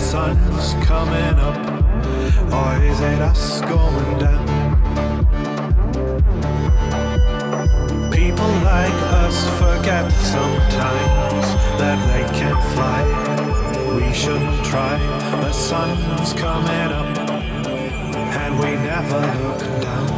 sun's coming up, or is it us going down? People like us forget sometimes that they can fly. We should try. The sun's coming up, and we never look down.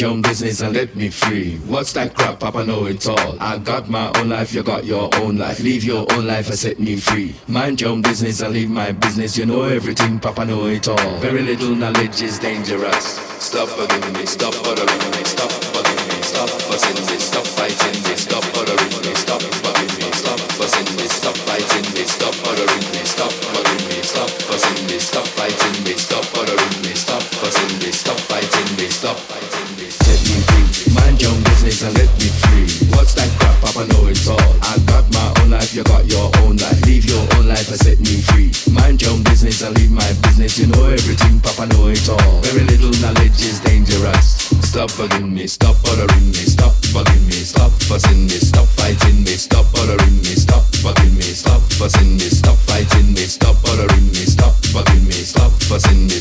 Mind your own business and let me free. What's that crap, Papa know it all. I got my own life, you got your own life. Live your own life and set me free. Mind your own business and leave my business. You know everything, Papa know it all. Very little knowledge is dangerous. Stop bugging me, stop bothering me, stop bugging me, stop fussing me, stop fighting me, stop bothering me, stop bugging me, stop fussing me, stop fighting me, stop bothering me, stop bugging me, stop fussing me, stop fighting me, stop bothering me, stop fussing me, stop fighting me, stop fighting me, set me free. Mind your own business and let me free. What's that crap, Papa know it all. I got my own life, you got your own life. Live your own life and set me free. Mind your own business and leave my business. You know everything, Papa know it all. Very little knowledge is dangerous. Stop bugging me, stop bothering me, stop bugging me, stop fussing me, stop fighting me, stop bothering me, stop bugging me, stop fussing me, stop fighting me, stop bothering me, stop bugging me, stop fussing me,